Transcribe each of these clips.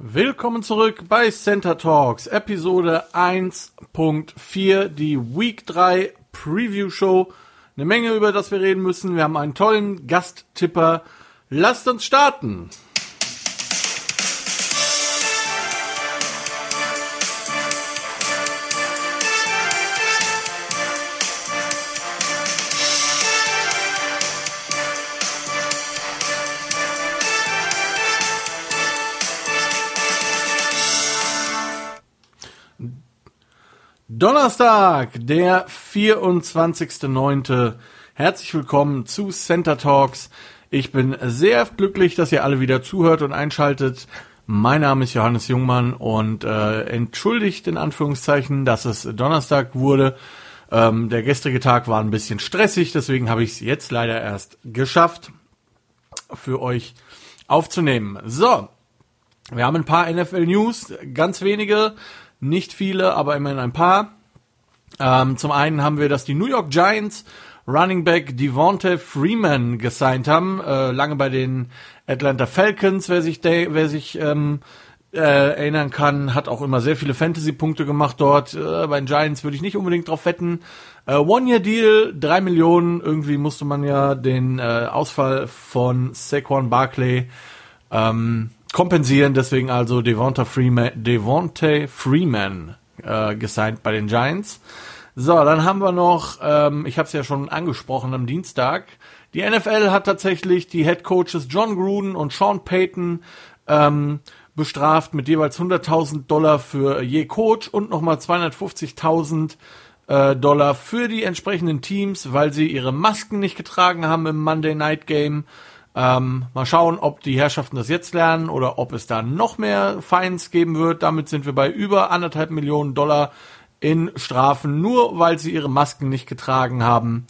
Willkommen zurück bei Center Talks, Episode 1.4, die Week 3 Preview Show. Eine Menge, über das wir reden müssen. Wir haben einen tollen Gasttipper. Lasst uns starten! Donnerstag, der 24.09. Herzlich willkommen zu Center Talks. Ich bin sehr glücklich, dass ihr alle wieder zuhört und einschaltet. Mein Name ist Johannes Jungmann und äh, entschuldigt in Anführungszeichen, dass es Donnerstag wurde. Ähm, der gestrige Tag war ein bisschen stressig, deswegen habe ich es jetzt leider erst geschafft, für euch aufzunehmen. So, wir haben ein paar NFL News, ganz wenige nicht viele, aber immerhin ein paar. Ähm, zum einen haben wir, dass die New York Giants Running Back Devonta Freeman gesigned haben, äh, lange bei den Atlanta Falcons, wer sich, wer sich ähm, äh, erinnern kann, hat auch immer sehr viele Fantasy-Punkte gemacht dort. Äh, bei den Giants würde ich nicht unbedingt drauf wetten. Äh, One-Year-Deal, drei Millionen. Irgendwie musste man ja den äh, Ausfall von Saquon Barkley ähm, kompensieren. Deswegen also Devonta Freeman, Devonta Freeman äh, gesigned bei den Giants. So, dann haben wir noch, ähm, ich habe es ja schon angesprochen am Dienstag, die NFL hat tatsächlich die Head Coaches John Gruden und Sean Payton ähm, bestraft mit jeweils 100.000 Dollar für je Coach und nochmal 250.000 äh, Dollar für die entsprechenden Teams, weil sie ihre Masken nicht getragen haben im Monday Night Game. Ähm, mal schauen, ob die Herrschaften das jetzt lernen oder ob es da noch mehr Fines geben wird. Damit sind wir bei über anderthalb Millionen Dollar in Strafen, nur weil sie ihre Masken nicht getragen haben.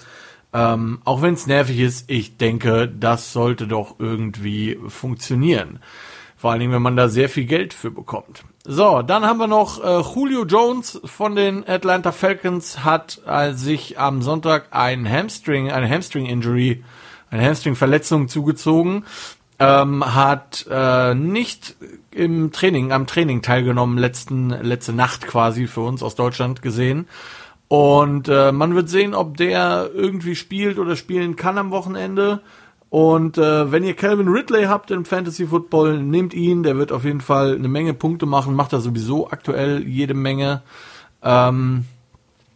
Ähm, auch wenn es nervig ist, ich denke, das sollte doch irgendwie funktionieren. Vor allen Dingen, wenn man da sehr viel Geld für bekommt. So, dann haben wir noch äh, Julio Jones von den Atlanta Falcons hat äh, sich am Sonntag ein Hamstring, eine Hamstring-Injury eine Hamstring-Verletzung zugezogen, ähm, hat äh, nicht im Training, am Training teilgenommen, letzten, letzte Nacht quasi für uns aus Deutschland gesehen. Und äh, man wird sehen, ob der irgendwie spielt oder spielen kann am Wochenende. Und äh, wenn ihr Calvin Ridley habt im Fantasy Football, nehmt ihn. Der wird auf jeden Fall eine Menge Punkte machen. Macht er sowieso aktuell jede Menge. Ähm,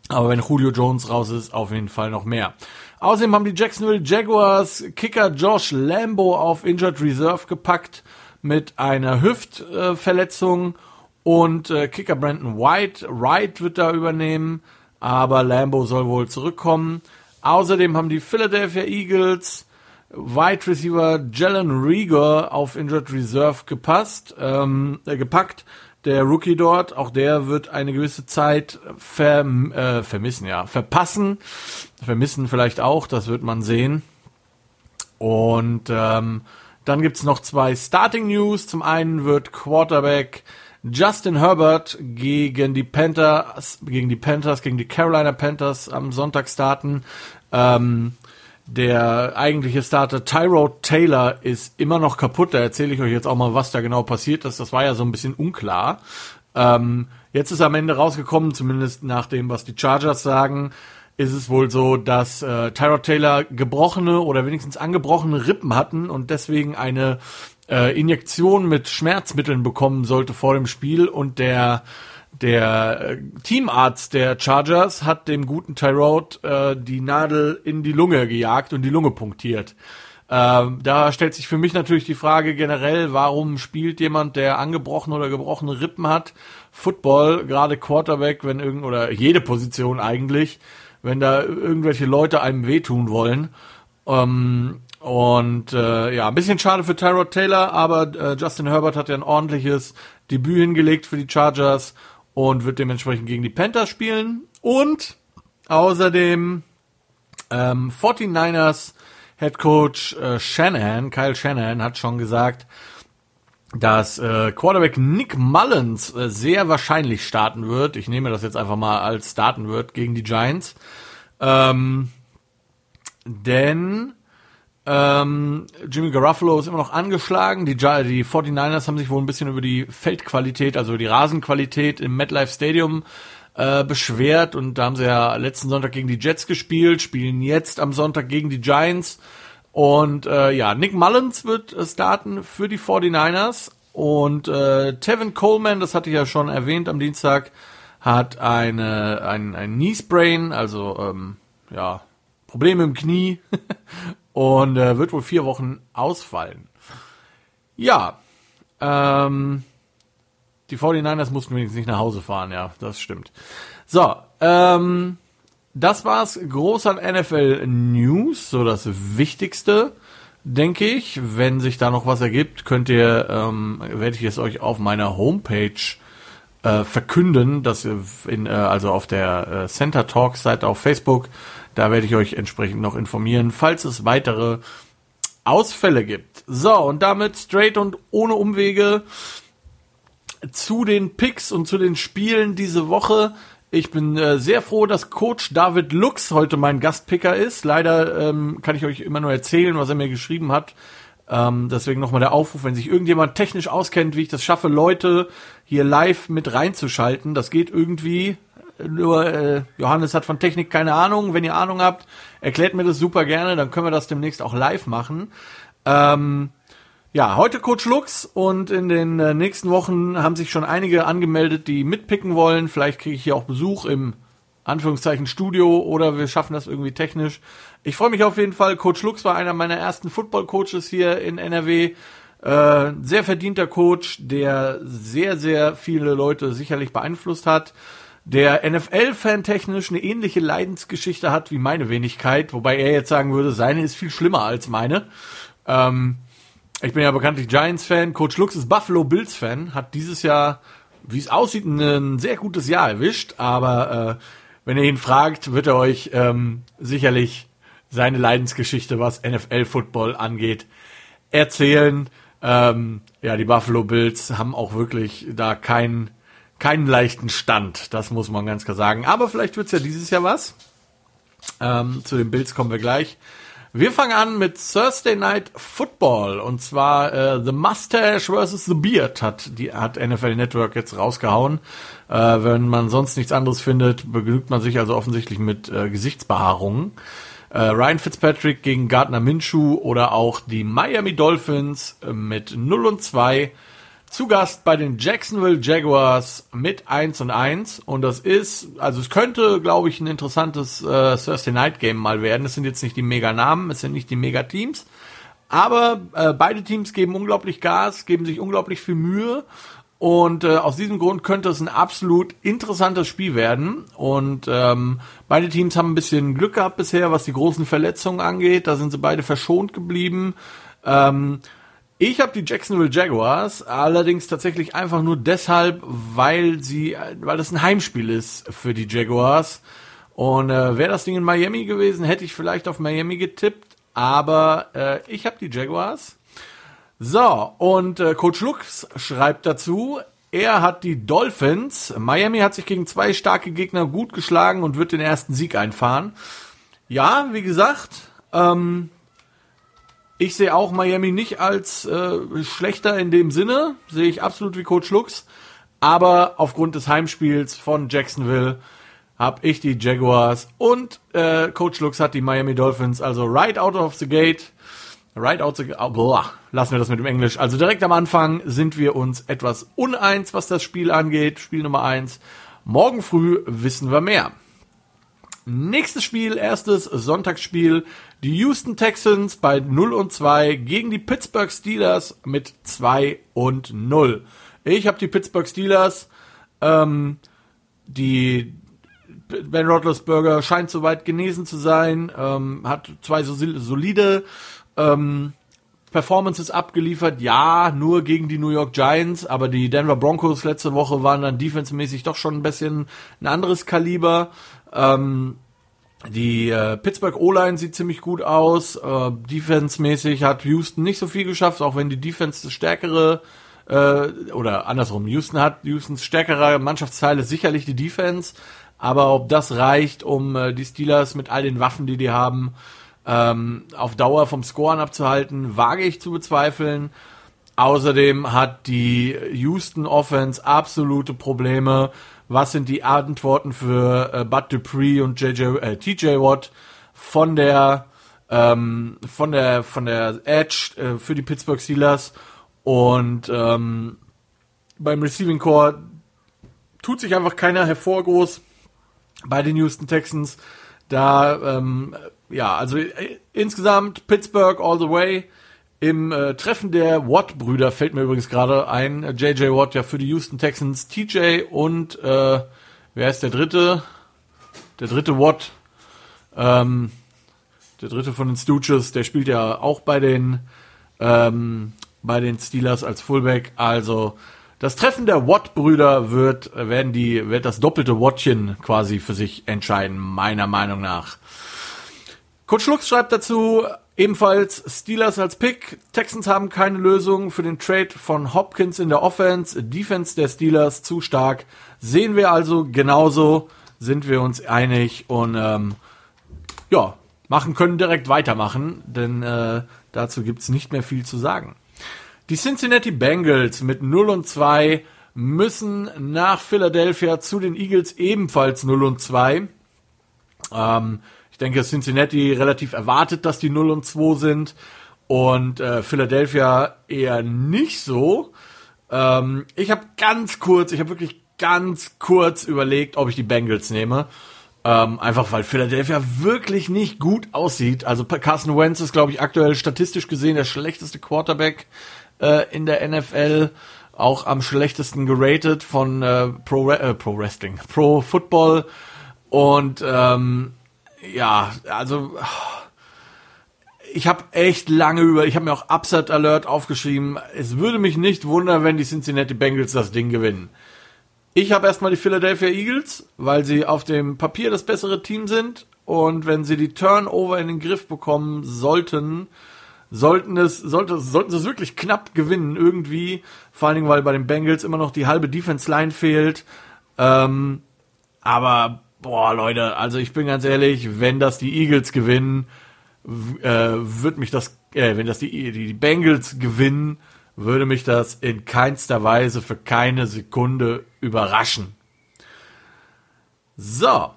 aber wenn Julio Jones raus ist, auf jeden Fall noch mehr. Außerdem haben die Jacksonville Jaguars Kicker Josh Lambo auf Injured Reserve gepackt mit einer Hüftverletzung und äh, Kicker Brandon White, Wright wird da übernehmen, aber Lambo soll wohl zurückkommen. Außerdem haben die Philadelphia Eagles Wide Receiver Jalen Rieger auf Injured Reserve gepasst, ähm, äh, gepackt der Rookie dort, auch der wird eine gewisse Zeit ver, äh, vermissen, ja, verpassen, vermissen vielleicht auch, das wird man sehen. Und ähm, dann gibt's noch zwei Starting News. Zum einen wird Quarterback Justin Herbert gegen die Panthers, gegen die Panthers, gegen die Carolina Panthers am Sonntag starten. Ähm, der eigentliche Starter Tyro Taylor ist immer noch kaputt. Da erzähle ich euch jetzt auch mal, was da genau passiert ist. Das war ja so ein bisschen unklar. Ähm, jetzt ist am Ende rausgekommen, zumindest nach dem, was die Chargers sagen, ist es wohl so, dass äh, Tyrod Taylor gebrochene oder wenigstens angebrochene Rippen hatten und deswegen eine äh, Injektion mit Schmerzmitteln bekommen sollte vor dem Spiel und der der äh, Teamarzt der Chargers hat dem guten Tyrod äh, die Nadel in die Lunge gejagt und die Lunge punktiert. Ähm, da stellt sich für mich natürlich die Frage generell, warum spielt jemand, der angebrochene oder gebrochene Rippen hat, Football, gerade Quarterback, wenn irgend oder jede Position eigentlich, wenn da irgendwelche Leute einem wehtun wollen. Ähm, und äh, ja, ein bisschen schade für Tyrod Taylor, aber äh, Justin Herbert hat ja ein ordentliches Debüt hingelegt für die Chargers und wird dementsprechend gegen die Panthers spielen. Und außerdem ähm, 49ers Head Coach äh, Shanahan, Kyle Shanahan, hat schon gesagt, dass äh, Quarterback Nick Mullins äh, sehr wahrscheinlich starten wird. Ich nehme das jetzt einfach mal als starten wird gegen die Giants. Ähm, denn Ähm, Jimmy Garuffalo ist immer noch angeschlagen. Die, die 49ers haben sich wohl ein bisschen über die Feldqualität, also die Rasenqualität im MetLife Stadium äh, beschwert. Und da haben sie ja letzten Sonntag gegen die Jets gespielt, spielen jetzt am Sonntag gegen die Giants. Und äh, ja, Nick Mullins wird starten für die 49ers und äh, Tevin Coleman, das hatte ich ja schon erwähnt am Dienstag, hat eine, ein, ein Knee Sprain, also ähm, ja, Probleme im Knie und äh, wird wohl vier Wochen ausfallen. Ja, ähm, die 49ers mussten wenigstens nicht nach Hause fahren, ja, das stimmt. So, ähm, das war's groß an NFL News, so das Wichtigste, denke ich. Wenn sich da noch was ergibt, könnt ihr, ähm, werde ich es euch auf meiner Homepage äh, verkünden, dass in, äh, also auf der äh, Center Talks Seite auf Facebook, da werde ich euch entsprechend noch informieren, falls es weitere Ausfälle gibt. So, und damit straight und ohne Umwege zu den Picks und zu den Spielen diese Woche. Ich bin äh, sehr froh, dass Coach David Lux heute mein Gastpicker ist. Leider ähm, kann ich euch immer nur erzählen, was er mir geschrieben hat. Ähm, deswegen nochmal der Aufruf, wenn sich irgendjemand technisch auskennt, wie ich das schaffe, Leute hier live mit reinzuschalten. Das geht irgendwie. Nur äh, Johannes hat von Technik keine Ahnung. Wenn ihr Ahnung habt, erklärt mir das super gerne. Dann können wir das demnächst auch live machen. Ähm, ja, heute Coach Lux und in den äh, nächsten Wochen haben sich schon einige angemeldet, die mitpicken wollen. Vielleicht kriege ich hier auch Besuch im Anführungszeichen Studio oder wir schaffen das irgendwie technisch. Ich freue mich auf jeden Fall. Coach Lux war einer meiner ersten Football-Coaches hier in NRW. Äh, sehr verdienter Coach, der sehr, sehr viele Leute sicherlich beeinflusst hat. Der NFL-Fan technisch eine ähnliche Leidensgeschichte hat wie meine Wenigkeit, wobei er jetzt sagen würde, seine ist viel schlimmer als meine. Ähm, ich bin ja bekanntlich Giants-Fan. Coach Lux ist Buffalo Bills-Fan. Hat dieses Jahr, wie es aussieht, ein sehr gutes Jahr erwischt. Aber äh, wenn ihr ihn fragt, wird er euch ähm, sicherlich seine Leidensgeschichte, was NFL-Football angeht, erzählen. Ähm, ja, die Buffalo Bills haben auch wirklich da keinen keinen leichten Stand. Das muss man ganz klar sagen. Aber vielleicht wird's ja dieses Jahr was. Ähm, zu den Bills kommen wir gleich. Wir fangen an mit Thursday Night Football und zwar äh, The Mustache vs. The Beard hat die hat NFL Network jetzt rausgehauen. Äh, wenn man sonst nichts anderes findet, begnügt man sich also offensichtlich mit äh, Gesichtsbehaarungen. Äh, Ryan Fitzpatrick gegen Gardner Minshew oder auch die Miami Dolphins mit 0 und 2 zu Gast bei den Jacksonville Jaguars mit 1 und 1. Und das ist, also es könnte, glaube ich, ein interessantes äh, Thursday Night Game mal werden. Es sind jetzt nicht die Mega-Namen, es sind nicht die Mega-Teams. Aber äh, beide Teams geben unglaublich Gas, geben sich unglaublich viel Mühe. Und äh, aus diesem Grund könnte es ein absolut interessantes Spiel werden. Und ähm, beide Teams haben ein bisschen Glück gehabt bisher, was die großen Verletzungen angeht. Da sind sie beide verschont geblieben. Ähm, ich habe die Jacksonville Jaguars, allerdings tatsächlich einfach nur deshalb, weil sie, weil das ein Heimspiel ist für die Jaguars. Und äh, wäre das Ding in Miami gewesen, hätte ich vielleicht auf Miami getippt, aber äh, ich habe die Jaguars. So, und äh, Coach Lux schreibt dazu, er hat die Dolphins. Miami hat sich gegen zwei starke Gegner gut geschlagen und wird den ersten Sieg einfahren. Ja, wie gesagt, ähm, ich sehe auch Miami nicht als äh, schlechter in dem Sinne, sehe ich absolut wie Coach Lux. Aber aufgrund des Heimspiels von Jacksonville habe ich die Jaguars und äh, Coach Lux hat die Miami Dolphins. Also right out of the gate, right out the oh, boah, lassen wir das mit dem Englisch. Also direkt am Anfang sind wir uns etwas uneins, was das Spiel angeht. Spiel Nummer eins. Morgen früh wissen wir mehr. Nächstes Spiel, erstes Sonntagsspiel. Die Houston Texans bei 0 und 2 gegen die Pittsburgh Steelers mit 2 und 0. Ich habe die Pittsburgh Steelers. Ähm, die Ben Roethlisberger scheint soweit genesen zu sein, ähm, hat zwei so solide ähm, Performances abgeliefert. Ja, nur gegen die New York Giants, aber die Denver Broncos letzte Woche waren dann defensemäßig doch schon ein bisschen ein anderes Kaliber. Ähm, die äh, Pittsburgh O-Line sieht ziemlich gut aus. Äh, Defense-mäßig hat Houston nicht so viel geschafft, auch wenn die Defense das stärkere äh, oder andersrum, Houston hat Houstons stärkere Mannschaftsteile sicherlich die Defense, aber ob das reicht, um äh, die Steelers mit all den Waffen, die die haben, ähm, auf Dauer vom Scoren abzuhalten, wage ich zu bezweifeln. Außerdem hat die Houston Offense absolute Probleme. Was sind die Antworten für äh, Bud Dupree und JJ, äh, TJ Watt von der ähm, von der von der Edge äh, für die Pittsburgh Steelers und ähm, beim Receiving Core tut sich einfach keiner hervorgroß bei den Houston Texans. Da ähm, ja also äh, insgesamt Pittsburgh all the way. Im äh, Treffen der Watt-Brüder fällt mir übrigens gerade ein, JJ Watt ja für die Houston Texans, TJ und äh, wer ist der dritte? Der dritte Watt, ähm, der dritte von den Stooges, der spielt ja auch bei den ähm, bei den Steelers als Fullback. Also das Treffen der Watt-Brüder wird werden die wird das doppelte Wattchen quasi für sich entscheiden, meiner Meinung nach. Coach Lux schreibt dazu, Ebenfalls Steelers als Pick. Texans haben keine Lösung für den Trade von Hopkins in der Offense. Defense der Steelers zu stark. Sehen wir also genauso. Sind wir uns einig und ähm, ja, machen können direkt weitermachen, denn äh, dazu gibt's nicht mehr viel zu sagen. Die Cincinnati Bengals mit 0 und 2 müssen nach Philadelphia zu den Eagles ebenfalls 0 und 2. Ähm, denke, Cincinnati relativ erwartet, dass die 0 und 2 sind und äh, Philadelphia eher nicht so. Ähm, ich habe ganz kurz, ich habe wirklich ganz kurz überlegt, ob ich die Bengals nehme. Ähm, einfach weil Philadelphia wirklich nicht gut aussieht. Also Carson Wentz ist, glaube ich, aktuell statistisch gesehen der schlechteste Quarterback äh, in der NFL. Auch am schlechtesten geratet von äh, Pro, äh, Pro Wrestling, Pro Football. Und ähm, ja, also ich habe echt lange über, ich habe mir auch Upset Alert aufgeschrieben. Es würde mich nicht wundern, wenn die Cincinnati Bengals das Ding gewinnen. Ich habe erstmal die Philadelphia Eagles, weil sie auf dem Papier das bessere Team sind und wenn sie die Turnover in den Griff bekommen sollten, sollten es sollte, sollten sie es wirklich knapp gewinnen irgendwie, vor allen Dingen weil bei den Bengals immer noch die halbe Defense Line fehlt. Ähm, aber boah, Leute, also ich bin ganz ehrlich, wenn das die Eagles gewinnen, äh, wird mich das, äh, wenn das die, die Bengals gewinnen, würde mich das in keinster Weise für keine Sekunde überraschen. So.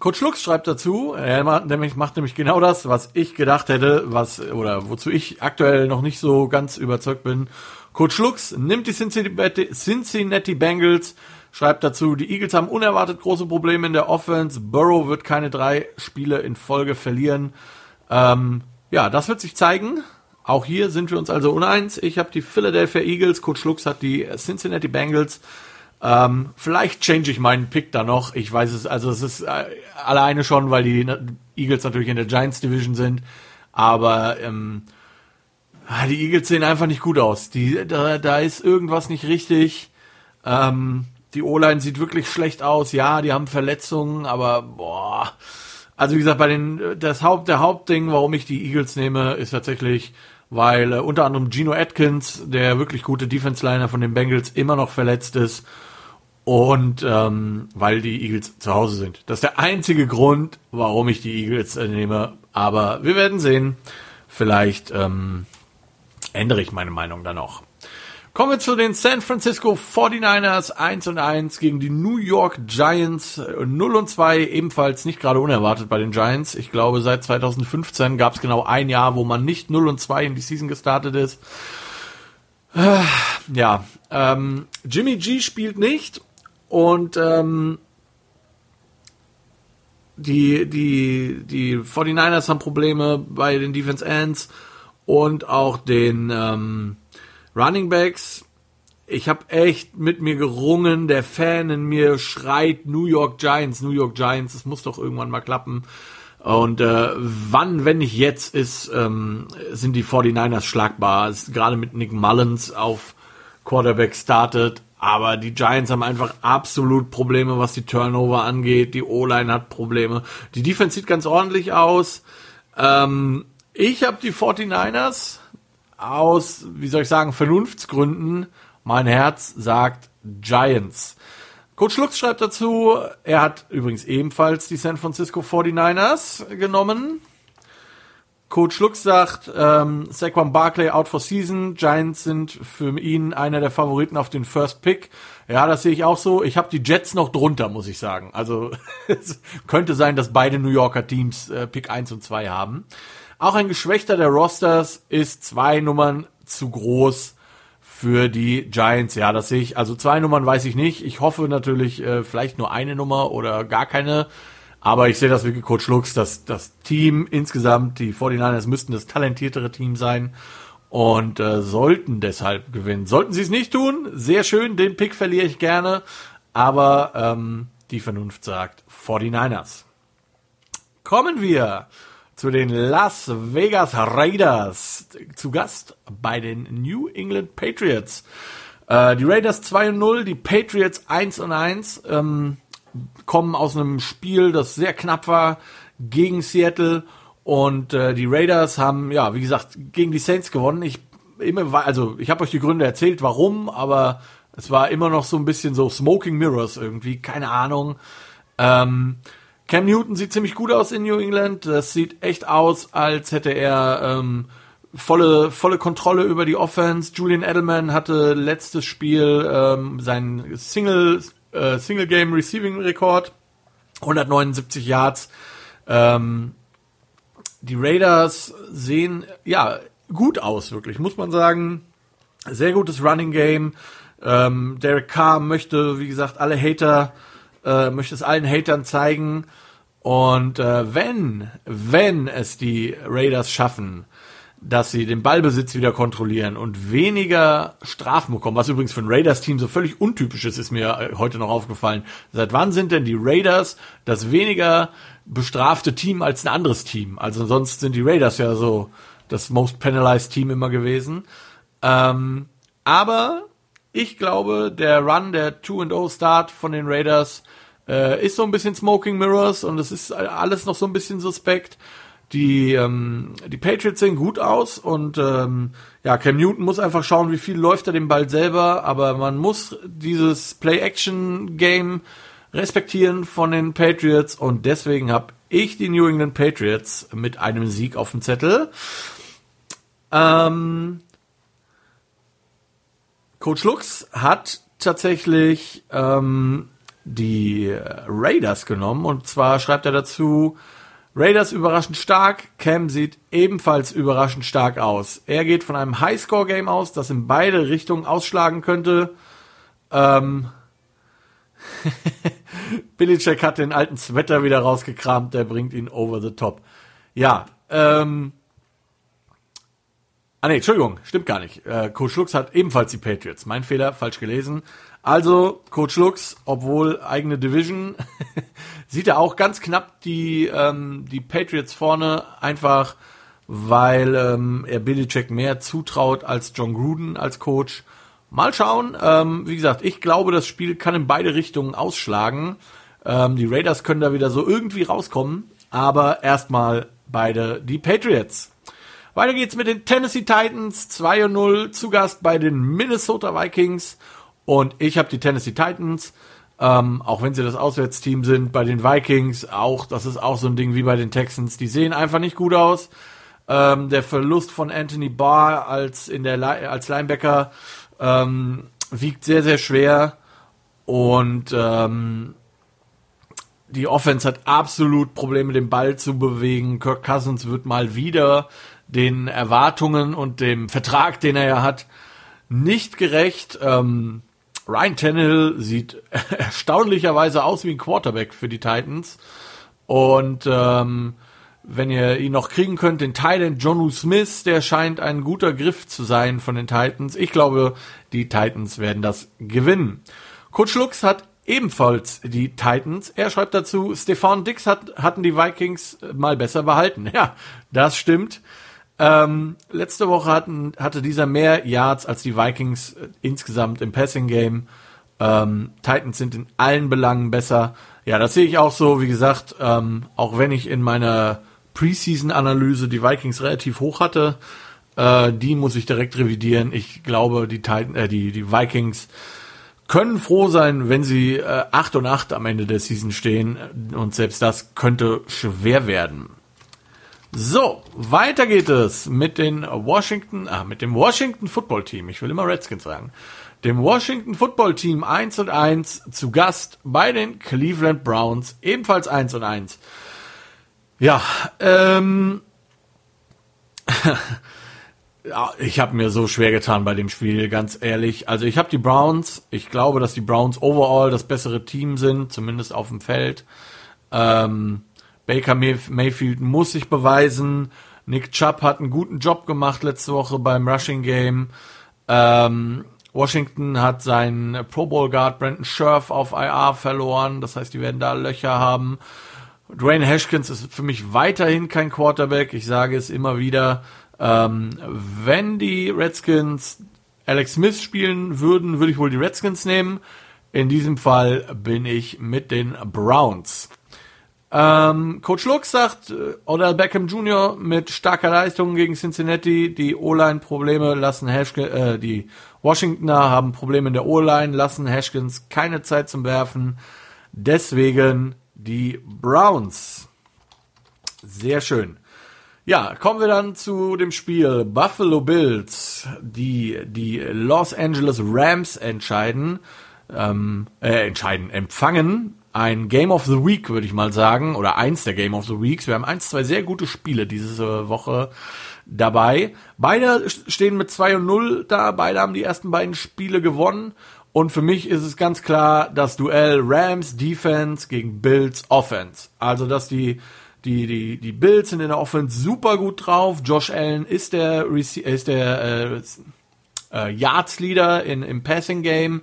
Coach Lux schreibt dazu, er macht nämlich, macht nämlich genau das, was ich gedacht hätte, was, oder wozu ich aktuell noch nicht so ganz überzeugt bin. Coach Lux nimmt die Cincinnati Bengals schreibt dazu, die Eagles haben unerwartet große Probleme in der Offense. Burrow wird keine drei Spiele in Folge verlieren. Ähm, ja, das wird sich zeigen. Auch hier sind wir uns also uneins. Ich habe die Philadelphia Eagles, Coach Lux hat die Cincinnati Bengals. Ähm, vielleicht change ich meinen Pick da noch. Ich weiß es, also es ist äh, alleine schon, weil die Eagles natürlich in der Giants Division sind. Aber ähm, ah, die Eagles sehen einfach nicht gut aus. Die, da, da ist irgendwas nicht richtig. Ähm, die O-Line sieht wirklich schlecht aus. Ja, die haben Verletzungen, aber boah. Also wie gesagt, bei den das Haupt der Hauptding, warum ich die Eagles nehme, ist tatsächlich, weil äh, unter anderem Gino Atkins, der wirklich gute Defense Liner von den Bengals, immer noch verletzt ist und ähm, weil die Eagles zu Hause sind. Das ist der einzige Grund, warum ich die Eagles äh, nehme. Aber wir werden sehen. Vielleicht ähm, ändere ich meine Meinung dann noch. Kommen wir zu den San Francisco 49ers 1 und 1 gegen die New York Giants 0 und 2, ebenfalls nicht gerade unerwartet bei den Giants. Ich glaube, seit 2015 gab es genau ein Jahr, wo man nicht 0 und 2 in die Season gestartet ist. Äh, ja, ähm, Jimmy G spielt nicht und ähm, die, die, die 49ers haben Probleme bei den Defense Ends und auch den ähm, Running Backs, ich habe echt mit mir gerungen. Der Fan in mir schreit New York Giants, New York Giants. Es muss doch irgendwann mal klappen. Und äh, wann, wenn nicht jetzt, ist, ähm, sind die 49ers schlagbar. Gerade mit Nick Mullins auf Quarterback startet. Aber die Giants haben einfach absolut Probleme, was die Turnover angeht. Die O-Line hat Probleme. Die Defense sieht ganz ordentlich aus. Ähm, ich habe die 49ers aus, wie soll ich sagen, Vernunftsgründen. Mein Herz sagt Giants. Coach Lux schreibt dazu, er hat übrigens ebenfalls die San Francisco 49ers genommen. Coach Lux sagt, ähm, Saquon Barkley out for season. Giants sind für ihn einer der Favoriten auf den First Pick. Ja, das sehe ich auch so. Ich habe die Jets noch drunter, muss ich sagen. Also es könnte sein, dass beide New Yorker Teams äh, Pick 1 und 2 haben. Auch ein Geschwächter der Rosters ist zwei Nummern zu groß für die Giants. Ja, das sehe ich. Also zwei Nummern weiß ich nicht. Ich hoffe natürlich äh, vielleicht nur eine Nummer oder gar keine. Aber ich sehe das wirklich Coach Lux, dass das Team insgesamt, die 49ers müssten das talentiertere Team sein und äh, sollten deshalb gewinnen. Sollten sie es nicht tun, sehr schön, den Pick verliere ich gerne, aber ähm, die Vernunft sagt 49ers. Kommen wir zu den Las Vegas Raiders. Zu Gast bei den New England Patriots. Äh, die Raiders 2 und 0, die Patriots 1 und 1. Ähm, kommen aus einem Spiel, das sehr knapp war gegen Seattle und äh, die Raiders haben ja, wie gesagt, gegen die Saints gewonnen. Ich immer also ich habe euch die Gründe erzählt, warum, aber es war immer noch so ein bisschen so Smoking Mirrors irgendwie, keine Ahnung. Ähm, Cam Newton sieht ziemlich gut aus in New England. Das sieht echt aus, als hätte er ähm, volle, volle Kontrolle über die Offense. Julian Edelman hatte letztes Spiel ähm, sein Single äh, Single Game Receiving Rekord, 179 Yards. Ähm, die Raiders sehen ja gut aus, wirklich, muss man sagen. Sehr gutes Running Game. Ähm, Derek Carr möchte, wie gesagt, alle Hater, äh, möchte es allen Hatern zeigen. Und äh, wenn, wenn es die Raiders schaffen, dass sie den Ballbesitz wieder kontrollieren und weniger Strafen bekommen, was übrigens für ein Raiders-Team so völlig untypisch ist, ist mir äh, heute noch aufgefallen. Seit wann sind denn die Raiders das weniger bestrafte Team als ein anderes Team? Also sonst sind die Raiders ja so das most penalized Team immer gewesen. Ähm, aber ich glaube, der Run, der 2-0-Start von den Raiders äh, ist so ein bisschen Smoking Mirrors und es ist alles noch so ein bisschen suspekt. Die, ähm, die Patriots sehen gut aus und ähm, ja, Cam Newton muss einfach schauen, wie viel läuft er den Ball selber, aber man muss dieses Play-Action-Game respektieren von den Patriots und deswegen habe ich die New England Patriots mit einem Sieg auf dem Zettel. Ähm, Coach Lux hat tatsächlich ähm, die Raiders genommen und zwar schreibt er dazu, Raiders überraschend stark, Cam sieht ebenfalls überraschend stark aus. Er geht von einem Highscore-Game aus, das in beide Richtungen ausschlagen könnte. Ähm Billycheck hat den alten Sweater wieder rausgekramt, der bringt ihn over the top. Ja, ähm Ah nee, Entschuldigung, stimmt gar nicht. Äh, Coach Lux hat ebenfalls die Patriots. Mein Fehler, falsch gelesen. Also, Coach Lux, obwohl eigene Division, sieht er auch ganz knapp die, ähm, die Patriots vorne, einfach weil ähm, er Billycheck mehr zutraut als John Gruden als Coach. Mal schauen. Ähm, wie gesagt, ich glaube, das Spiel kann in beide Richtungen ausschlagen. Ähm, die Raiders können da wieder so irgendwie rauskommen. Aber erstmal beide die Patriots. Weiter geht's mit den Tennessee Titans 2 0 zu Gast bei den Minnesota Vikings und ich habe die Tennessee Titans. Ähm, auch wenn sie das Auswärtsteam sind, bei den Vikings auch, das ist auch so ein Ding wie bei den Texans, die sehen einfach nicht gut aus. Ähm, der Verlust von Anthony Barr als in der als Linebacker ähm, wiegt sehr sehr schwer und ähm, die Offense hat absolut Probleme, den Ball zu bewegen. Kirk Cousins wird mal wieder den Erwartungen und dem Vertrag, den er ja hat, nicht gerecht. Ähm, Ryan Tannehill sieht erstaunlicherweise aus wie ein Quarterback für die Titans. Und ähm, wenn ihr ihn noch kriegen könnt, den Titan Jonu Smith, der scheint ein guter Griff zu sein von den Titans. Ich glaube, die Titans werden das gewinnen. Coach Lux hat ebenfalls die Titans. Er schreibt dazu, Stefan Dix hat, hatten die Vikings mal besser behalten. Ja, das stimmt. Ähm, letzte Woche hatten, hatte dieser mehr Yards als die Vikings äh, insgesamt im Passing Game. Ähm, Titans sind in allen Belangen besser. Ja, das sehe ich auch so. Wie gesagt, ähm, auch wenn ich in meiner Preseason-Analyse die Vikings relativ hoch hatte, äh, die muss ich direkt revidieren. Ich glaube, die, Titan, äh, die, die Vikings können froh sein, wenn sie äh, 8 und 8 am Ende der Season stehen. Und selbst das könnte schwer werden. So, weiter geht es mit den Washington, ah, mit dem Washington Football Team. Ich will immer Redskins sagen. Dem Washington Football Team 1 und 1 zu Gast bei den Cleveland Browns, ebenfalls 1 und 1. Ja, ähm, ich habe mir so schwer getan bei dem Spiel, ganz ehrlich. Also ich habe die Browns, ich glaube, dass die Browns overall das bessere Team sind, zumindest auf dem Feld. Ähm, Baker Mayfield muss sich beweisen. Nick Chubb hat einen guten Job gemacht letzte Woche beim Rushing Game. Ähm, Washington hat seinen Pro Bowl Guard Brandon Scherf auf IR verloren. Das heißt, die werden da Löcher haben. Dwayne Haskins ist für mich weiterhin kein Quarterback. Ich sage es immer wieder. Ähm, wenn die Redskins Alex Smith spielen würden, würde ich wohl die Redskins nehmen. In diesem Fall bin ich mit den Browns. Ähm, Coach Lux sagt, äh, Odell Beckham Jr. mit starker Leistung gegen Cincinnati. Die O-Line-Probleme lassen Haskins, äh, die Washingtoner haben Probleme in der O-Line, lassen Haskins keine Zeit zum Werfen. Deswegen die Browns. Sehr schön. Ja, kommen wir dann zu dem Spiel Buffalo Bills, die die Los Angeles Rams entscheiden, ähm, äh, entscheiden, empfangen. Ein Game of the Week, würde ich mal sagen, oder eins der Game of the Weeks. Wir haben eins, zwei sehr gute Spiele diese Woche dabei. Beide stehen mit 2 und 0 da, beide haben die ersten beiden Spiele gewonnen. Und für mich ist es ganz klar das Duell Rams Defense gegen Bills Offense. Also, dass die die, die, die Bills sind in der Offense super gut drauf. Josh Allen ist der, ist der äh, äh, Yards Leader in, im Passing Game.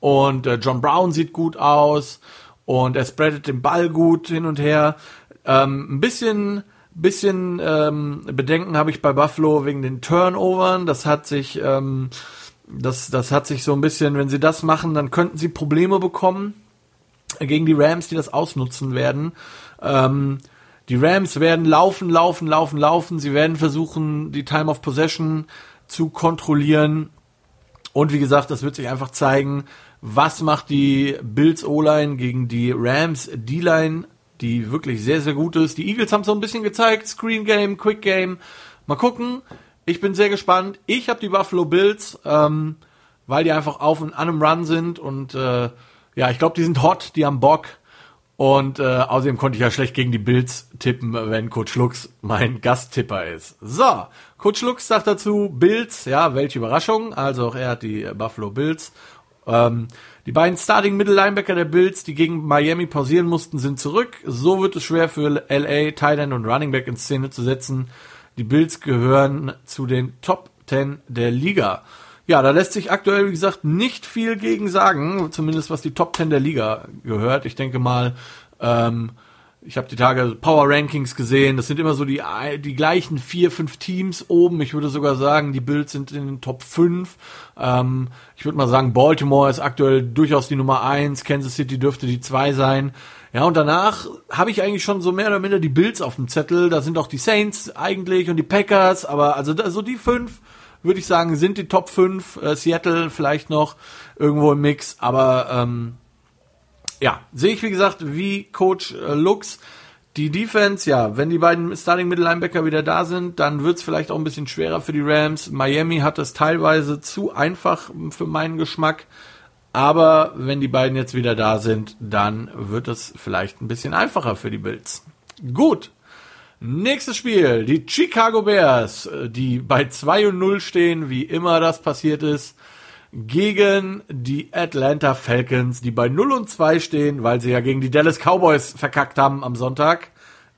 Und äh, John Brown sieht gut aus. Und er spreadet den Ball gut hin und her. Ähm, ein bisschen, bisschen ähm, Bedenken habe ich bei Buffalo wegen den Turnovern. Das hat sich, ähm, das, das hat sich so ein bisschen, wenn sie das machen, dann könnten sie Probleme bekommen gegen die Rams, die das ausnutzen werden. Ähm, die Rams werden laufen, laufen, laufen, laufen. Sie werden versuchen, die Time of Possession zu kontrollieren. Und wie gesagt, das wird sich einfach zeigen, was macht die Bills O-Line gegen die Rams D-Line, die wirklich sehr, sehr gut ist. Die Eagles haben so ein bisschen gezeigt, Screen Game, Quick Game. Mal gucken. Ich bin sehr gespannt. Ich habe die Buffalo Bills, ähm, weil die einfach auf und an einem Run sind und äh, ja, ich glaube, die sind hot, die haben Bock. Und äh, außerdem konnte ich ja schlecht gegen die Bills tippen, wenn Coach Lux mein Gasttipper ist. So, Coach Lux sagt dazu Bills, ja, welche Überraschung. Also auch er hat die Buffalo Bills. Ähm, die beiden Starting Middle Linebacker der Bills, die gegen Miami pausieren mussten, sind zurück. So wird es schwer für LA, Tight End und Running Back in Szene zu setzen. Die Bills gehören zu den Top 10 der Liga. Ja, da lässt sich aktuell, wie gesagt, nicht viel gegen sagen, zumindest was die Top 10 der Liga gehört. Ich denke mal, ähm, ich habe die Tage Power Rankings gesehen. Das sind immer so die, die gleichen vier, fünf Teams oben. Ich würde sogar sagen, die Bills sind in den Top 5. Ähm, ich würde mal sagen, Baltimore ist aktuell durchaus die Nummer 1. Kansas City dürfte die 2 sein. Ja, und danach habe ich eigentlich schon so mehr oder minder die Bills auf dem Zettel. Da sind auch die Saints eigentlich und die Packers. Aber also so die fünf würde ich sagen, sind die Top 5. Äh, Seattle vielleicht noch irgendwo im Mix, aber ähm, ja, sehe ich wie gesagt wie Coach äh, Lux. Die Defense, ja, wenn die beiden Starting Middle Linebacker wieder da sind, dann wird es vielleicht auch ein bisschen schwerer für die Rams. Miami hat es teilweise zu einfach für meinen Geschmack. Aber wenn die beiden jetzt wieder da sind, dann wird es vielleicht ein bisschen einfacher für die Bills. Gut, Nächstes Spiel, die Chicago Bears, die bei 2 und 0 stehen, wie immer das passiert ist, gegen die Atlanta Falcons, die bei 0 und 2 stehen, weil sie ja gegen die Dallas Cowboys verkackt haben am Sonntag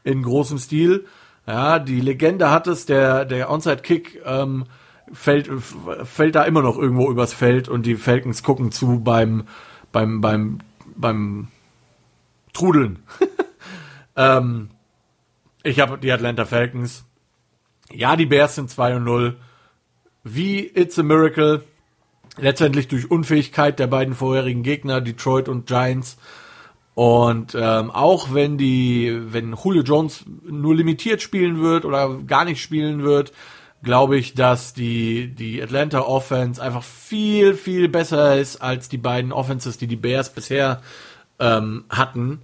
in großem Stil. Ja, die Legende hat es, der, der Onside-Kick ähm, fällt, fällt da immer noch irgendwo übers Feld und die Falcons gucken zu beim, beim, beim, beim Trudeln. ähm, ich habe die Atlanta Falcons. Ja, die Bears sind 2 und 0. Wie It's a Miracle. Letztendlich durch Unfähigkeit der beiden vorherigen Gegner, Detroit und Giants. Und ähm, auch wenn die, wenn Julio Jones nur limitiert spielen wird oder gar nicht spielen wird, glaube ich, dass die, die Atlanta Offense einfach viel, viel besser ist als die beiden Offenses, die die Bears bisher ähm, hatten.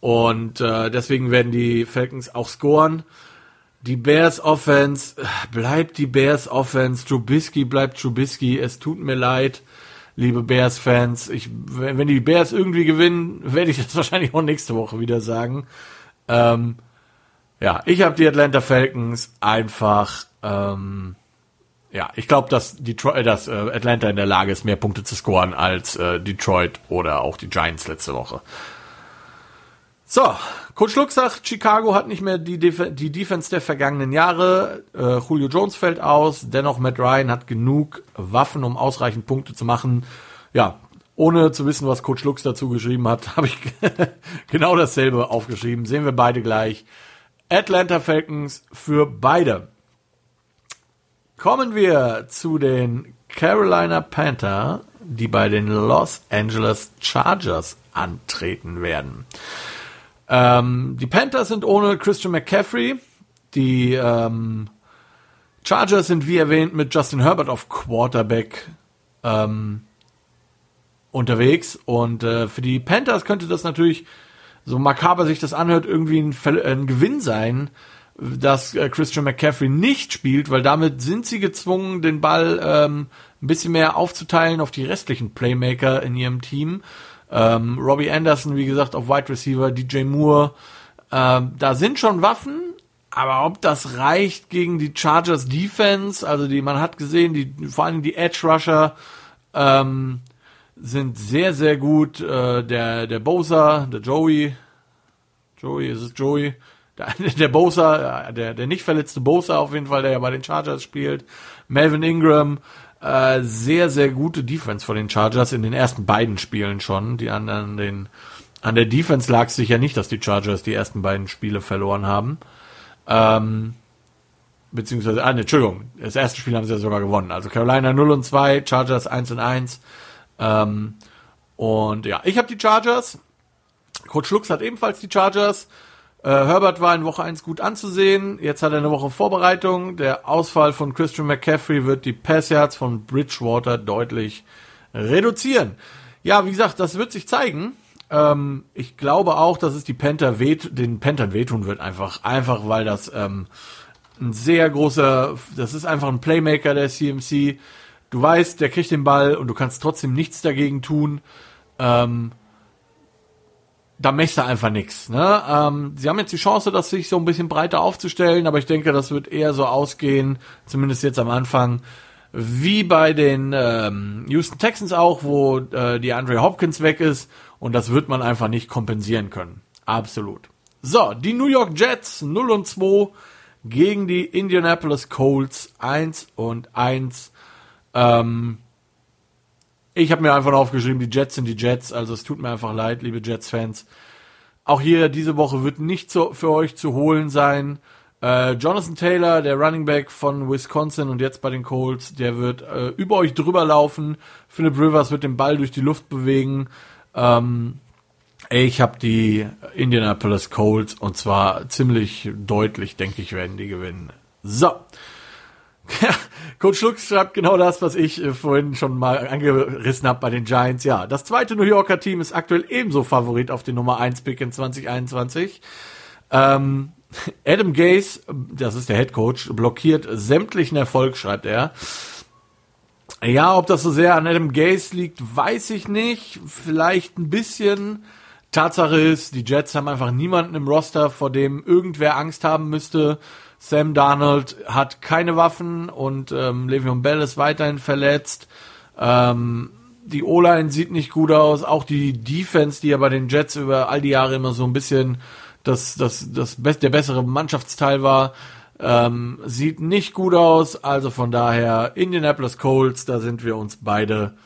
Und äh, deswegen werden die Falcons auch scoren. Die Bears Offense bleibt die Bears Offense. Trubisky bleibt Trubisky. Es tut mir leid, liebe Bears Fans. Ich, wenn die Bears irgendwie gewinnen, werde ich das wahrscheinlich auch nächste Woche wieder sagen. Ähm, ja, ich habe die Atlanta Falcons einfach. Ähm, ja, ich glaube, dass, Detroit, dass äh, Atlanta in der Lage ist, mehr Punkte zu scoren als äh, Detroit oder auch die Giants letzte Woche. So, Coach Luck sagt, Chicago hat nicht mehr die, Def die Defense der vergangenen Jahre. Äh, Julio Jones fällt aus. Dennoch Matt Ryan hat genug Waffen, um ausreichend Punkte zu machen. Ja, ohne zu wissen, was Coach Lux dazu geschrieben hat, habe ich genau dasselbe aufgeschrieben. Sehen wir beide gleich. Atlanta Falcons für beide. Kommen wir zu den Carolina Panther, die bei den Los Angeles Chargers antreten werden. Ähm, die Panthers sind ohne Christian McCaffrey. Die ähm, Chargers sind wie erwähnt mit Justin Herbert auf Quarterback ähm, unterwegs. Und äh, für die Panthers könnte das natürlich, so makaber sich das anhört, irgendwie ein, ein Gewinn sein, dass äh, Christian McCaffrey nicht spielt, weil damit sind sie gezwungen, den Ball ähm, ein bisschen mehr aufzuteilen auf die restlichen Playmaker in ihrem Team. Ähm, Robbie Anderson, wie gesagt, auf Wide Receiver, DJ Moore. Ähm, da sind schon Waffen, aber ob das reicht gegen die Chargers Defense, also die, man hat gesehen, die, vor allem die Edge Rusher, ähm, sind sehr, sehr gut. Äh, der, der Bosa, der Joey, Joey, ist es Joey? Der, der Bosa, der, der nicht verletzte Bosa auf jeden Fall, der ja bei den Chargers spielt. Melvin Ingram, äh, sehr, sehr gute Defense von den Chargers in den ersten beiden Spielen schon. Die an, an den an der Defense lag es sicher nicht, dass die Chargers die ersten beiden Spiele verloren haben. Ähm, beziehungsweise, ah, ne, Entschuldigung, das erste Spiel haben sie ja sogar gewonnen. Also Carolina 0 und 2, Chargers 1 und 1. Ähm, und ja, ich habe die Chargers. Coach Lux hat ebenfalls die Chargers. Äh, Herbert war in Woche 1 gut anzusehen. Jetzt hat er eine Woche Vorbereitung. Der Ausfall von Christian McCaffrey wird die Passyards von Bridgewater deutlich reduzieren. Ja, wie gesagt, das wird sich zeigen. Ähm, ich glaube auch, dass es die Panther weht, den Panthern wehtun wird, einfach, einfach weil das ähm, ein sehr großer, das ist einfach ein Playmaker der CMC. Du weißt, der kriegt den Ball und du kannst trotzdem nichts dagegen tun. Ähm, da möchtest du einfach nichts. Ne? Ähm, sie haben jetzt die Chance, das sich so ein bisschen breiter aufzustellen, aber ich denke, das wird eher so ausgehen, zumindest jetzt am Anfang, wie bei den ähm, Houston Texans auch, wo äh, die Andre Hopkins weg ist und das wird man einfach nicht kompensieren können. Absolut. So, die New York Jets 0 und 2 gegen die Indianapolis Colts 1 und 1. Ähm, ich habe mir einfach aufgeschrieben, die Jets sind die Jets, also es tut mir einfach leid, liebe Jets-Fans. Auch hier diese Woche wird nicht zu, für euch zu holen sein. Äh, Jonathan Taylor, der Running Back von Wisconsin und jetzt bei den Colts, der wird äh, über euch drüber laufen. Philip Rivers wird den Ball durch die Luft bewegen. Ähm, ich habe die Indianapolis Colts und zwar ziemlich deutlich, denke ich, werden die gewinnen. So. Ja, Coach Lux schreibt genau das, was ich äh, vorhin schon mal angerissen habe bei den Giants. Ja, das zweite New Yorker Team ist aktuell ebenso Favorit auf den Nummer 1 Pick in 2021. Ähm, Adam Gase, das ist der Head Coach, blockiert sämtlichen Erfolg, schreibt er. Ja, ob das so sehr an Adam Gase liegt, weiß ich nicht. Vielleicht ein bisschen. Tatsache ist, die Jets haben einfach niemanden im Roster, vor dem irgendwer Angst haben müsste. Sam Darnold hat keine Waffen und ähm, Le'Veon Bell ist weiterhin verletzt. Ähm, die O-Line sieht nicht gut aus. Auch die Defense, die ja bei den Jets über all die Jahre immer so ein bisschen das, das, das, das der bessere Mannschaftsteil war, ähm, sieht nicht gut aus. Also von daher Indianapolis Colts, da sind wir uns beide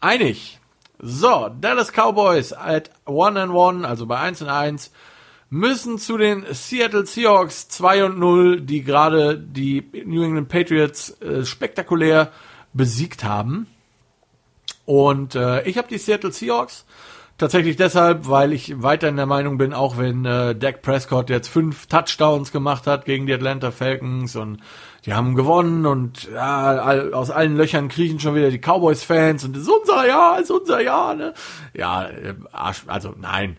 einig. So, Dallas Cowboys at 1 and 1, also bei 1 und 1 müssen zu den Seattle Seahawks 2 und 0, die gerade die New England Patriots äh, spektakulär besiegt haben. Und äh, ich habe die Seattle Seahawks tatsächlich deshalb, weil ich weiter in der Meinung bin, auch wenn äh, Dak Prescott jetzt fünf Touchdowns gemacht hat gegen die Atlanta Falcons und die haben gewonnen und ja, aus allen Löchern kriechen schon wieder die Cowboys-Fans und das ist unser Jahr, ist unser Jahr, ne? Ja, äh, also nein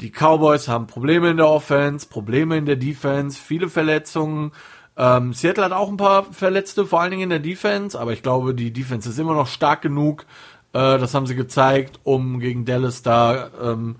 die Cowboys haben Probleme in der Offense, Probleme in der Defense, viele Verletzungen. Ähm, Seattle hat auch ein paar Verletzte, vor allen Dingen in der Defense, aber ich glaube, die Defense ist immer noch stark genug. Äh, das haben sie gezeigt, um gegen Dallas da ähm,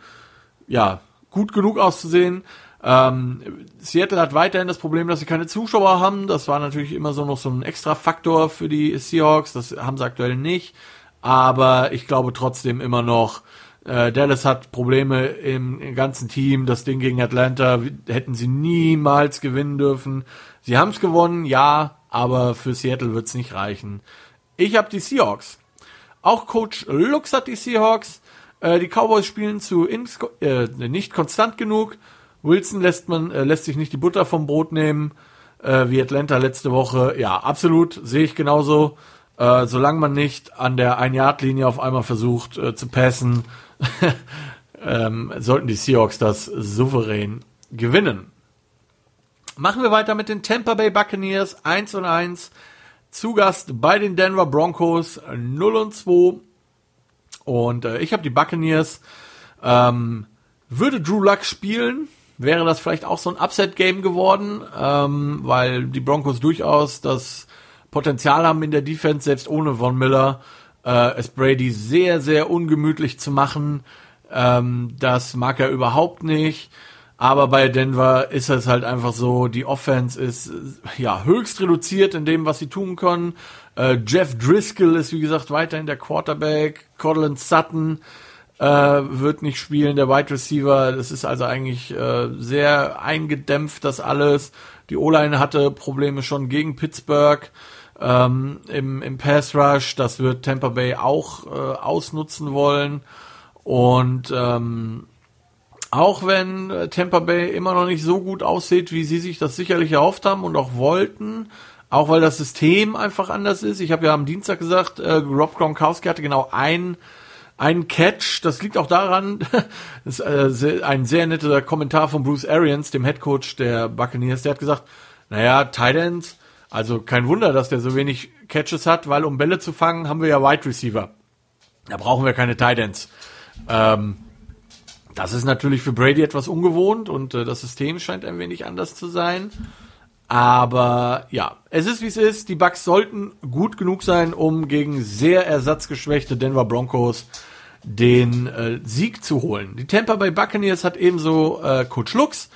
ja gut genug auszusehen. Ähm, Seattle hat weiterhin das Problem, dass sie keine Zuschauer haben. Das war natürlich immer so noch so ein extra Faktor für die Seahawks. Das haben sie aktuell nicht. Aber ich glaube trotzdem immer noch, äh, Dallas hat Probleme im, im, ganzen Team. Das Ding gegen Atlanta hätten sie niemals gewinnen dürfen. Sie haben es gewonnen, ja, aber für Seattle wird es nicht reichen. Ich habe die Seahawks. Auch Coach Lux hat die Seahawks. Äh, die Cowboys spielen zu äh, nicht konstant genug. Wilson lässt man äh, lässt sich nicht die Butter vom Brot nehmen, äh, wie Atlanta letzte Woche. Ja, absolut, sehe ich genauso. Äh, solange man nicht an der Ein-Yard-Linie auf einmal versucht zu passen, ähm, sollten die Seahawks das souverän gewinnen. Machen wir weiter mit den Tampa Bay Buccaneers 1 und 1. Zu Gast bei den Denver Broncos 0 und 2. Und äh, ich habe die Buccaneers. Ähm, würde Drew Luck spielen, wäre das vielleicht auch so ein Upset-Game geworden, ähm, weil die Broncos durchaus das Potenzial haben in der Defense, selbst ohne Von Miller, äh, es Brady sehr, sehr ungemütlich zu machen. Ähm, das mag er überhaupt nicht. Aber bei Denver ist es halt einfach so, die Offense ist ja höchst reduziert in dem, was sie tun können. Äh, Jeff Driscoll ist wie gesagt weiterhin der Quarterback. Cortland Sutton äh, wird nicht spielen, der Wide Receiver. Das ist also eigentlich äh, sehr eingedämpft, das alles. Die O-Line hatte Probleme schon gegen Pittsburgh ähm, im, im Pass Rush. Das wird Tampa Bay auch äh, ausnutzen wollen. Und ähm, auch wenn äh, Tampa Bay immer noch nicht so gut aussieht, wie sie sich das sicherlich erhofft haben und auch wollten, auch weil das System einfach anders ist. Ich habe ja am Dienstag gesagt, äh, Rob Gronkowski hatte genau ein ein Catch. Das liegt auch daran, das ist äh, ein sehr netter Kommentar von Bruce Arians, dem Head Coach der Buccaneers. Der hat gesagt, naja, Titans also kein Wunder, dass der so wenig Catches hat, weil um Bälle zu fangen, haben wir ja Wide Receiver. Da brauchen wir keine Tight Ends. Ähm, das ist natürlich für Brady etwas ungewohnt und äh, das System scheint ein wenig anders zu sein. Aber ja, es ist wie es ist. Die Bucks sollten gut genug sein, um gegen sehr ersatzgeschwächte Denver Broncos den äh, Sieg zu holen. Die Tampa Bay Buccaneers hat ebenso äh, Coach Lux,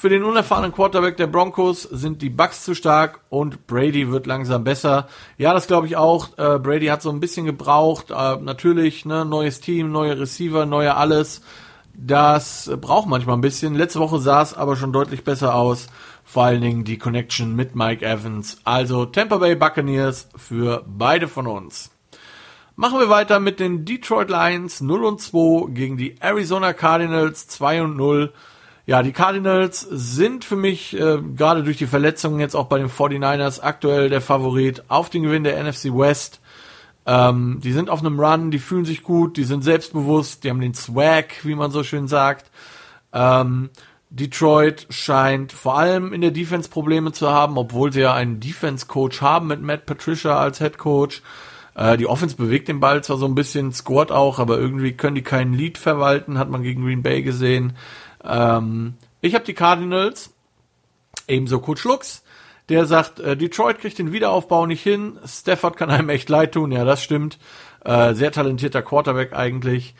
für den unerfahrenen Quarterback der Broncos sind die Bucks zu stark und Brady wird langsam besser. Ja, das glaube ich auch. Äh, Brady hat so ein bisschen gebraucht. Äh, natürlich, ne, neues Team, neue Receiver, neue alles. Das braucht manchmal ein bisschen. Letzte Woche sah es aber schon deutlich besser aus. Vor allen Dingen die Connection mit Mike Evans. Also Tampa Bay Buccaneers für beide von uns. Machen wir weiter mit den Detroit Lions 0 und 2 gegen die Arizona Cardinals 2 und 0. Ja, die Cardinals sind für mich äh, gerade durch die Verletzungen jetzt auch bei den 49ers aktuell der Favorit auf den Gewinn der NFC West. Ähm, die sind auf einem Run, die fühlen sich gut, die sind selbstbewusst, die haben den Swag, wie man so schön sagt. Ähm, Detroit scheint vor allem in der Defense Probleme zu haben, obwohl sie ja einen Defense Coach haben mit Matt Patricia als Head Coach. Äh, die Offense bewegt den Ball zwar so ein bisschen, scored auch, aber irgendwie können die keinen Lead verwalten, hat man gegen Green Bay gesehen. Ähm, ich habe die Cardinals, ebenso Coach Lux, der sagt, äh, Detroit kriegt den Wiederaufbau nicht hin, Stafford kann einem echt leid tun, ja, das stimmt. Äh, sehr talentierter Quarterback eigentlich.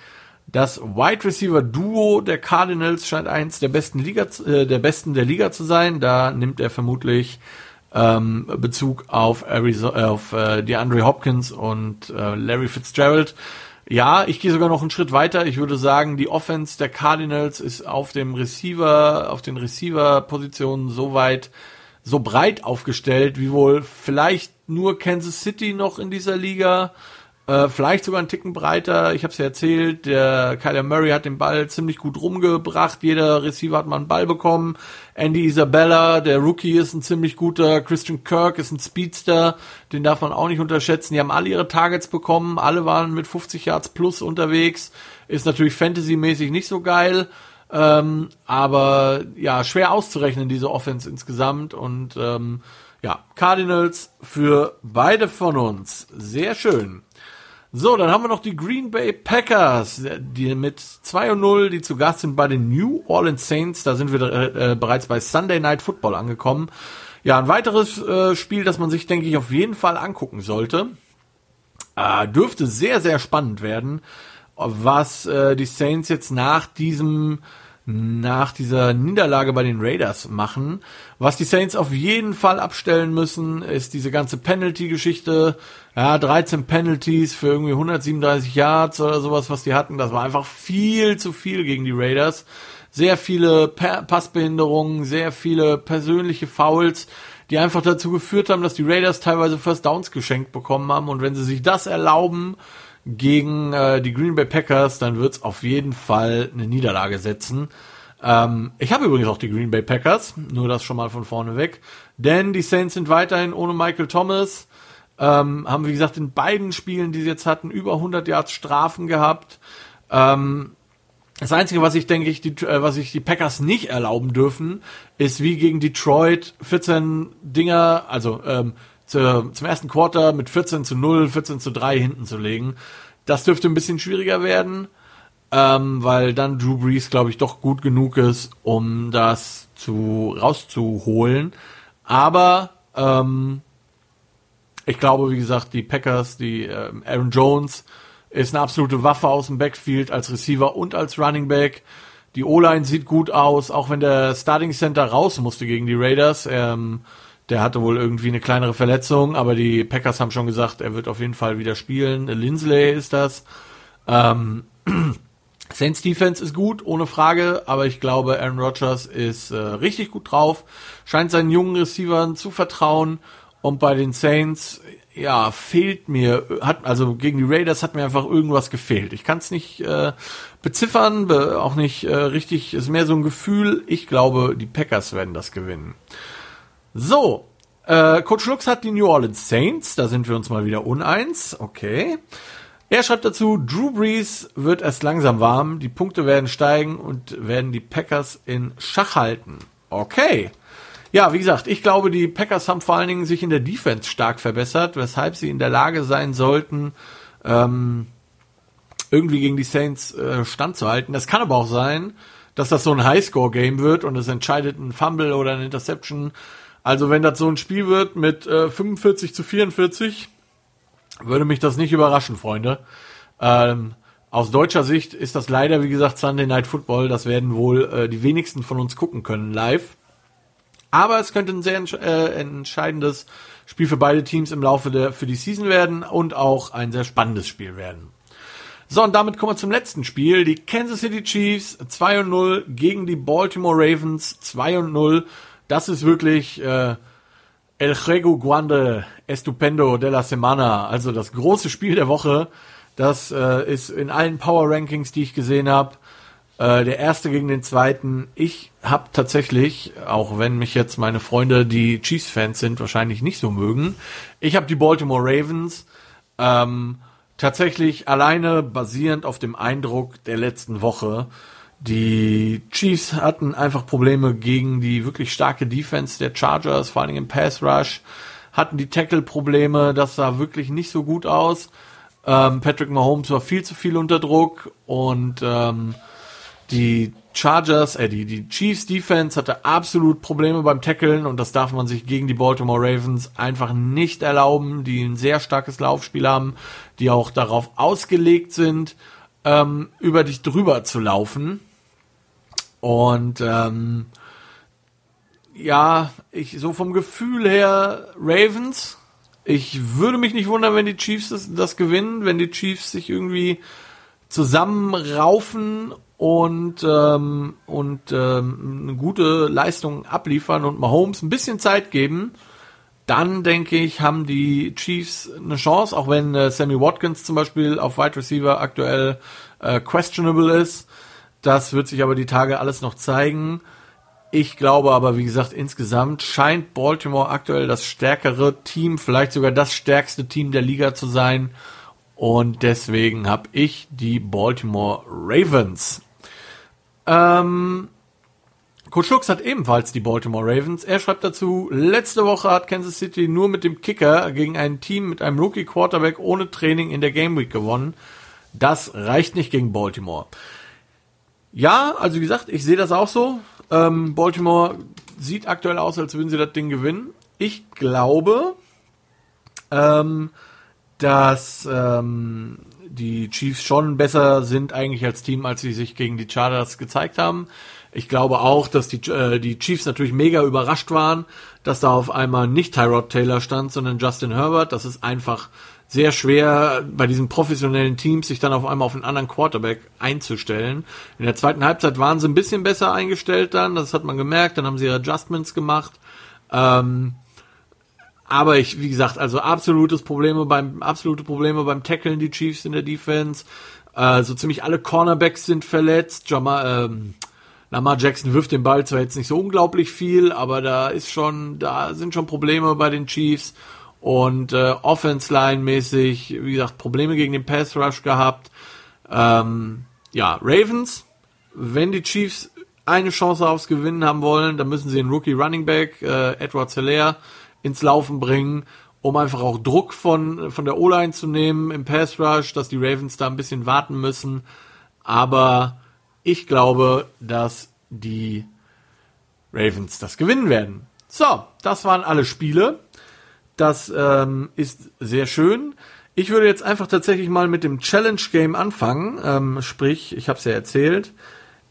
Das Wide Receiver Duo der Cardinals scheint eins der besten Liga, äh, der besten der Liga zu sein. Da nimmt er vermutlich ähm, Bezug auf, Arizona, auf äh, DeAndre Hopkins und äh, Larry Fitzgerald. Ja, ich gehe sogar noch einen Schritt weiter. Ich würde sagen, die Offense der Cardinals ist auf dem Receiver, auf den Receiver-Positionen so weit, so breit aufgestellt, wie wohl vielleicht nur Kansas City noch in dieser Liga. Äh, vielleicht sogar einen Ticken breiter. Ich habe es ja erzählt, der Kyler Murray hat den Ball ziemlich gut rumgebracht. Jeder Receiver hat mal einen Ball bekommen. Andy Isabella, der Rookie, ist ein ziemlich guter. Christian Kirk ist ein Speedster. Den darf man auch nicht unterschätzen. Die haben alle ihre Targets bekommen. Alle waren mit 50 Yards plus unterwegs. Ist natürlich fantasymäßig nicht so geil. Ähm, aber ja, schwer auszurechnen, diese Offense insgesamt. Und ähm, ja, Cardinals für beide von uns. Sehr schön. So, dann haben wir noch die Green Bay Packers, die mit 2 und 0, die zu Gast sind bei den New Orleans Saints. Da sind wir äh, bereits bei Sunday Night Football angekommen. Ja, ein weiteres äh, Spiel, das man sich, denke ich, auf jeden Fall angucken sollte. Äh, dürfte sehr, sehr spannend werden, was äh, die Saints jetzt nach diesem nach dieser Niederlage bei den Raiders machen. Was die Saints auf jeden Fall abstellen müssen, ist diese ganze Penalty-Geschichte. Ja, 13 Penalties für irgendwie 137 Yards oder sowas, was die hatten. Das war einfach viel zu viel gegen die Raiders. Sehr viele pa Passbehinderungen, sehr viele persönliche Fouls, die einfach dazu geführt haben, dass die Raiders teilweise First Downs geschenkt bekommen haben. Und wenn sie sich das erlauben, gegen äh, die Green Bay Packers, dann wird's auf jeden Fall eine Niederlage setzen. Ähm, ich habe übrigens auch die Green Bay Packers, nur das schon mal von vorne weg. Denn die Saints sind weiterhin ohne Michael Thomas. Ähm, haben, wie gesagt, in beiden Spielen, die sie jetzt hatten, über 100 Yards Strafen gehabt. Ähm, das Einzige, was ich denke, ich die, äh, was ich die Packers nicht erlauben dürfen, ist wie gegen Detroit 14 Dinger, also ähm, zu, zum ersten Quarter mit 14 zu 0, 14 zu 3 hinten zu legen. Das dürfte ein bisschen schwieriger werden, ähm, weil dann Drew Brees, glaube ich, doch gut genug ist, um das zu rauszuholen. Aber ähm, ich glaube, wie gesagt, die Packers, die äh, Aaron Jones ist eine absolute Waffe aus dem Backfield als Receiver und als Running Back. Die O-Line sieht gut aus, auch wenn der Starting Center raus musste gegen die Raiders. Ähm, der hatte wohl irgendwie eine kleinere Verletzung, aber die Packers haben schon gesagt, er wird auf jeden Fall wieder spielen. Lindsley ist das. Ähm, Saints Defense ist gut, ohne Frage, aber ich glaube, Aaron Rodgers ist äh, richtig gut drauf, scheint seinen jungen Receivern zu vertrauen und bei den Saints, ja, fehlt mir, hat, also gegen die Raiders hat mir einfach irgendwas gefehlt. Ich kann es nicht äh, beziffern, be auch nicht äh, richtig, ist mehr so ein Gefühl. Ich glaube, die Packers werden das gewinnen. So, äh, Coach Lux hat die New Orleans Saints, da sind wir uns mal wieder uneins, okay. Er schreibt dazu, Drew Brees wird erst langsam warm, die Punkte werden steigen und werden die Packers in Schach halten. Okay. Ja, wie gesagt, ich glaube, die Packers haben vor allen Dingen sich in der Defense stark verbessert, weshalb sie in der Lage sein sollten, ähm, irgendwie gegen die Saints äh, standzuhalten. Das kann aber auch sein, dass das so ein Highscore-Game wird und es entscheidet ein Fumble oder eine Interception also wenn das so ein Spiel wird mit äh, 45 zu 44, würde mich das nicht überraschen, Freunde. Ähm, aus deutscher Sicht ist das leider, wie gesagt, Sunday Night Football. Das werden wohl äh, die wenigsten von uns gucken können live. Aber es könnte ein sehr äh, entscheidendes Spiel für beide Teams im Laufe der für die Season werden und auch ein sehr spannendes Spiel werden. So, und damit kommen wir zum letzten Spiel. Die Kansas City Chiefs 2 0 gegen die Baltimore Ravens 2 0 das ist wirklich äh, El Juego Guande Estupendo de la Semana, also das große Spiel der Woche. Das äh, ist in allen Power Rankings, die ich gesehen habe, äh, der erste gegen den zweiten. Ich habe tatsächlich, auch wenn mich jetzt meine Freunde, die Chiefs-Fans sind, wahrscheinlich nicht so mögen, ich habe die Baltimore Ravens ähm, tatsächlich alleine basierend auf dem Eindruck der letzten Woche die Chiefs hatten einfach Probleme gegen die wirklich starke Defense der Chargers, vor Dingen im Pass Rush, hatten die Tackle-Probleme, das sah wirklich nicht so gut aus. Ähm, Patrick Mahomes war viel zu viel unter Druck und ähm, die Chargers, äh, die, die Chiefs Defense hatte absolut Probleme beim Tackeln und das darf man sich gegen die Baltimore Ravens einfach nicht erlauben, die ein sehr starkes Laufspiel haben, die auch darauf ausgelegt sind, ähm, über dich drüber zu laufen. Und ähm, ja, ich so vom Gefühl her Ravens. Ich würde mich nicht wundern, wenn die Chiefs das, das gewinnen, wenn die Chiefs sich irgendwie zusammenraufen und ähm, und ähm, eine gute Leistung abliefern und Mahomes ein bisschen Zeit geben, dann denke ich, haben die Chiefs eine Chance, auch wenn äh, Sammy Watkins zum Beispiel auf Wide Receiver aktuell äh, questionable ist. Das wird sich aber die Tage alles noch zeigen. Ich glaube aber, wie gesagt, insgesamt scheint Baltimore aktuell das stärkere Team, vielleicht sogar das stärkste Team der Liga zu sein. Und deswegen habe ich die Baltimore Ravens. Ähm, Coach Lux hat ebenfalls die Baltimore Ravens. Er schreibt dazu, letzte Woche hat Kansas City nur mit dem Kicker gegen ein Team mit einem Rookie Quarterback ohne Training in der Game Week gewonnen. Das reicht nicht gegen Baltimore. Ja, also wie gesagt, ich sehe das auch so. Ähm, Baltimore sieht aktuell aus, als würden sie das Ding gewinnen. Ich glaube, ähm, dass ähm, die Chiefs schon besser sind eigentlich als Team, als sie sich gegen die Chargers gezeigt haben. Ich glaube auch, dass die, äh, die Chiefs natürlich mega überrascht waren, dass da auf einmal nicht Tyrod Taylor stand, sondern Justin Herbert. Das ist einfach sehr schwer bei diesen professionellen Teams sich dann auf einmal auf einen anderen Quarterback einzustellen. In der zweiten Halbzeit waren sie ein bisschen besser eingestellt dann, das hat man gemerkt, dann haben sie Adjustments gemacht. Ähm, aber ich, wie gesagt, also absolutes Probleme beim, absolute Probleme beim Tackeln, die Chiefs in der Defense. Äh, so ziemlich alle Cornerbacks sind verletzt. Jamal, ähm, Lamar Jackson wirft den Ball zwar jetzt nicht so unglaublich viel, aber da ist schon, da sind schon Probleme bei den Chiefs und äh, Offense-Line-mäßig, wie gesagt, Probleme gegen den Pass-Rush gehabt. Ähm, ja, Ravens, wenn die Chiefs eine Chance aufs Gewinnen haben wollen, dann müssen sie den Rookie Running Back äh, Edward Zeller ins Laufen bringen, um einfach auch Druck von, von der O-Line zu nehmen im Pass Rush, dass die Ravens da ein bisschen warten müssen. Aber ich glaube, dass die Ravens das gewinnen werden. So, das waren alle Spiele. Das ähm, ist sehr schön. Ich würde jetzt einfach tatsächlich mal mit dem Challenge Game anfangen. Ähm, sprich, ich habe es ja erzählt.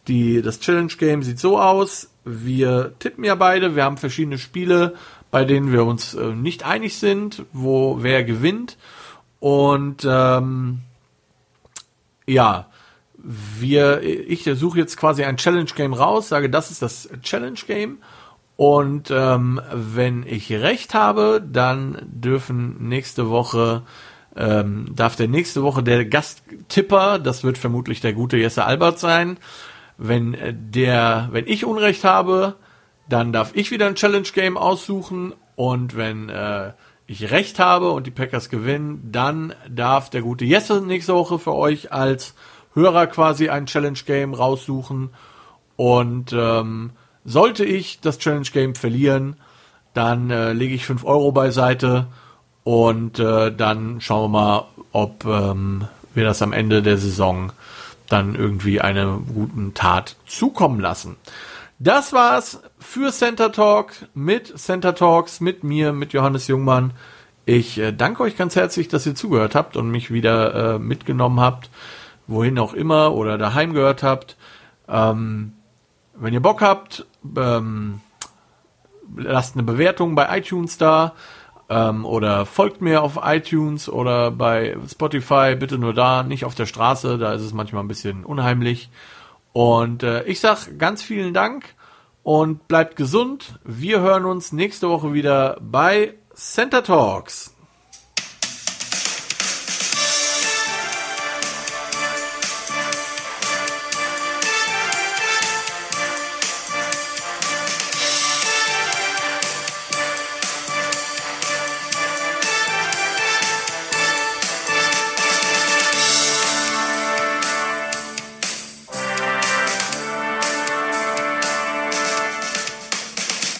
Die, das Challenge Game sieht so aus. Wir tippen ja beide. Wir haben verschiedene Spiele bei denen wir uns äh, nicht einig sind, wo wer gewinnt. Und ähm, ja, wir, ich suche jetzt quasi ein Challenge Game raus, sage, das ist das Challenge Game. Und ähm, wenn ich recht habe, dann dürfen nächste Woche ähm, darf der nächste Woche der Gasttipper, das wird vermutlich der gute Jesse Albert sein. Wenn der, wenn ich Unrecht habe, dann darf ich wieder ein Challenge Game aussuchen und wenn äh, ich recht habe und die Packers gewinnen, dann darf der gute Jesse nächste Woche für euch als Hörer quasi ein Challenge Game raussuchen. Und ähm, sollte ich das Challenge Game verlieren, dann äh, lege ich 5 Euro beiseite und äh, dann schauen wir mal, ob ähm, wir das am Ende der Saison dann irgendwie einer guten Tat zukommen lassen. Das war's für Center Talk mit Center Talks, mit mir, mit Johannes Jungmann. Ich äh, danke euch ganz herzlich, dass ihr zugehört habt und mich wieder äh, mitgenommen habt, wohin auch immer oder daheim gehört habt. Ähm, wenn ihr Bock habt, ähm, lasst eine Bewertung bei iTunes da ähm, oder folgt mir auf iTunes oder bei Spotify. Bitte nur da, nicht auf der Straße, da ist es manchmal ein bisschen unheimlich. Und äh, ich sag ganz vielen Dank und bleibt gesund. Wir hören uns nächste Woche wieder bei Center Talks.